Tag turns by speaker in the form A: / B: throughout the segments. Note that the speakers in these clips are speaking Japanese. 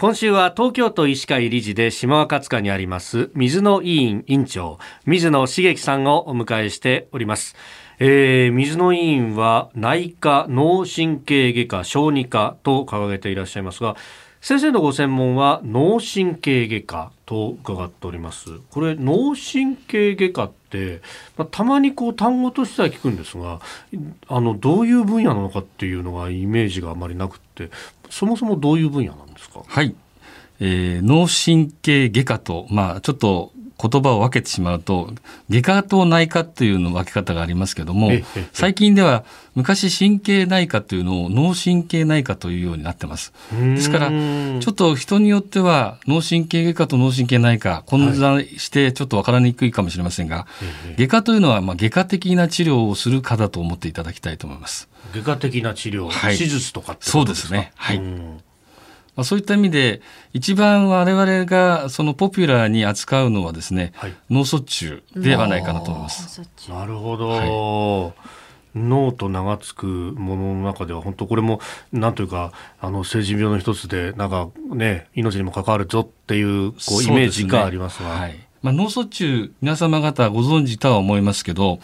A: 今週は東京都医師会理事で島若塚にあります水野委員委員長水野茂樹さんをお迎えしております。えー、水野委員は内科脳神経外科小児科と掲げていらっしゃいますが先生のご専門は脳神経外科と伺っております。これ脳神経外科って、まあ、たまにこう単語としては聞くんですがあのどういう分野なのかっていうのがイメージがあまりなくってそもそもどういう分野なんですか？
B: はい、えー、脳神経外科と、まあ、ちょっと言葉を分けてしまうと外科と内科というの分け方がありますけども最近では昔神経内科というのを脳神経内科というようになってます。ですからちょっと人によっては脳神経外科と脳神経内科混在してちょっと分からにくいかもしれませんが、はい、外科というのはまあ外科的な治療をする科だと思っていただきたいと思います。
A: 外科的な治療、はい、手術とか
B: そうですね。はいまあ、そういった意味で一番我々がそのポピュラーに扱うのはですね、はい、脳卒中ではないかなと思います。
A: なるほど、はい。脳と名が付くものの中では本当これもなんというかあの成人病の一つでなんかね命にも関わるぞっていうこうイメージがありますが、ね、はい。
B: まあ、脳卒中皆様方ご存知とは思いますけど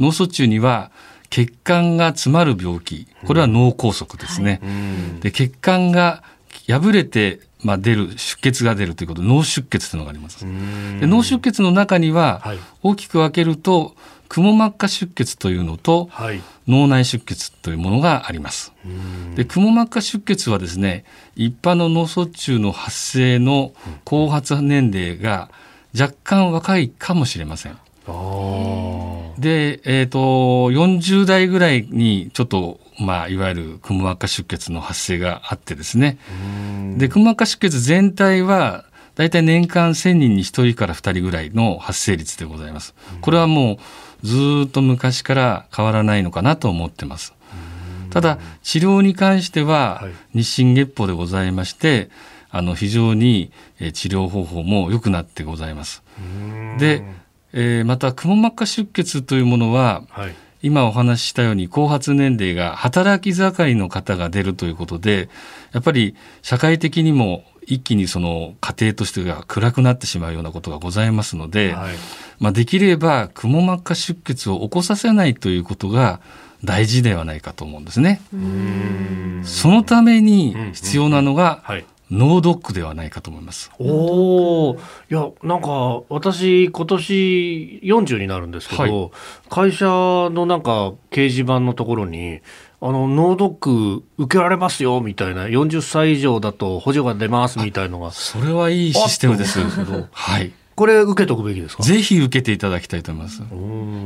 B: 脳卒中には血管が詰まる病気。これは脳梗塞ですね、うん。はい、で血管が破れて、まあ、出る出血が出るということで脳出血というのがあります。で脳出血の中には、大きく分けるとくも膜下出血というのと、はい、脳内出血というものがあります。でくも膜下出血はですね一般の脳卒中の発生の後発年齢が若干若いかもしれません。で、えーと、40代ぐらいにちょっと、まあ、いわゆるくも膜下出血の発生があってですねでくも膜下出血全体は大体年間1000人に1人から2人ぐらいの発生率でございます。これはもうずっと昔から変わらないのかなと思ってます。ただ治療に関しては日進月歩でございまして、あの非常に治療方法も良くなってございます。でえー、またくも膜下出血というものは、はい、今お話ししたように後発年齢が働き盛りの方が出るということでやっぱり社会的にも一気にその家庭としてが暗くなってしまうようなことがございますので、はい、まあ、できればくも膜下出血を起こさせないということが大事ではないかと思うんですね。そのために必要なのが、はいノードックではないかと思います。
A: おお、いや、なんか、私、今年40になるんですけど、はい、会社のなんか、掲示板のところに、あの、ノードック受けられますよ、みたいな、40歳以上だと補助が出ます、みたいのが。
B: それはいいシステムですけど、
A: はい。これ受けとくべきですか？
B: ぜひ受けていただきたいと思います。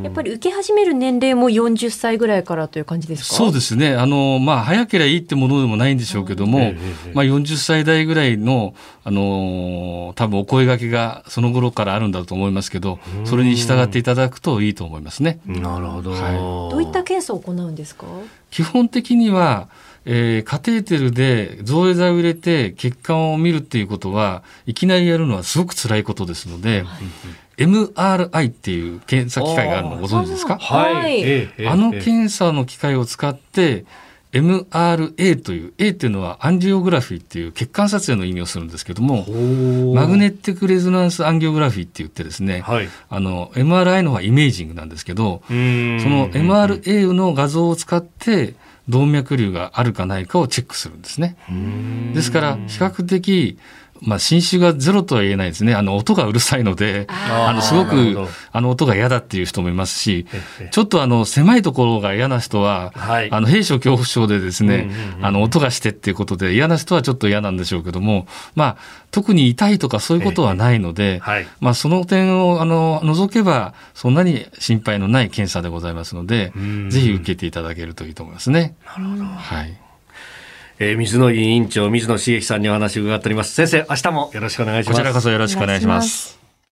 C: やっぱり受け始める年齢も40歳ぐらいからという感じですか？
B: そうですね。あのまあ早ければいいってものでもないんでしょうけども、うん、まあ40歳代ぐらいのあの多分お声がけがその頃からあるんだと思いますけどそれに従っていただくといいと思いますね。
A: なるほど、
C: はい、どういった検査を行うんですか？
B: 基本的にはえー、カテーテルで造影剤を入れて血管を見るっていうことはいきなりやるのはすごく辛いことですので、はい、MRI っていう検査機械があるのご存知ですか？
C: はい、
B: あの検査の機械を使って MRA という A っていうのはアンジオグラフィーっていう血管撮影の意味をするんですけどもマグネティックレゾナンスアンギオグラフィーって言ってですね、はい、あの MRI の方はイメージングなんですけどその MRA の画像を使って動脈瘤があるかないかをチェックするんですね。ですから比較的まあ、新種がゼロとは言えないですね。あの、音がうるさいので、あの、すごく、あの、音が嫌だっていう人もいますし、ちょっとあの、狭いところが嫌な人は、はい、あの、兵所恐怖症でですね、あの、音がしてっていうことで嫌な人はちょっと嫌なんでしょうけども、まあ、特に痛いとかそういうことはないので、はい、まあ、その点を、あの、除けば、そんなに心配のない検査でございますので、ぜひ受けていただけるといいと思いますね。
A: なるほど。はい。えー、水野委員長水野茂樹さんにお話を伺っております。先生明日もよろしくお願いします。
B: こちらこそよろしくお願いします。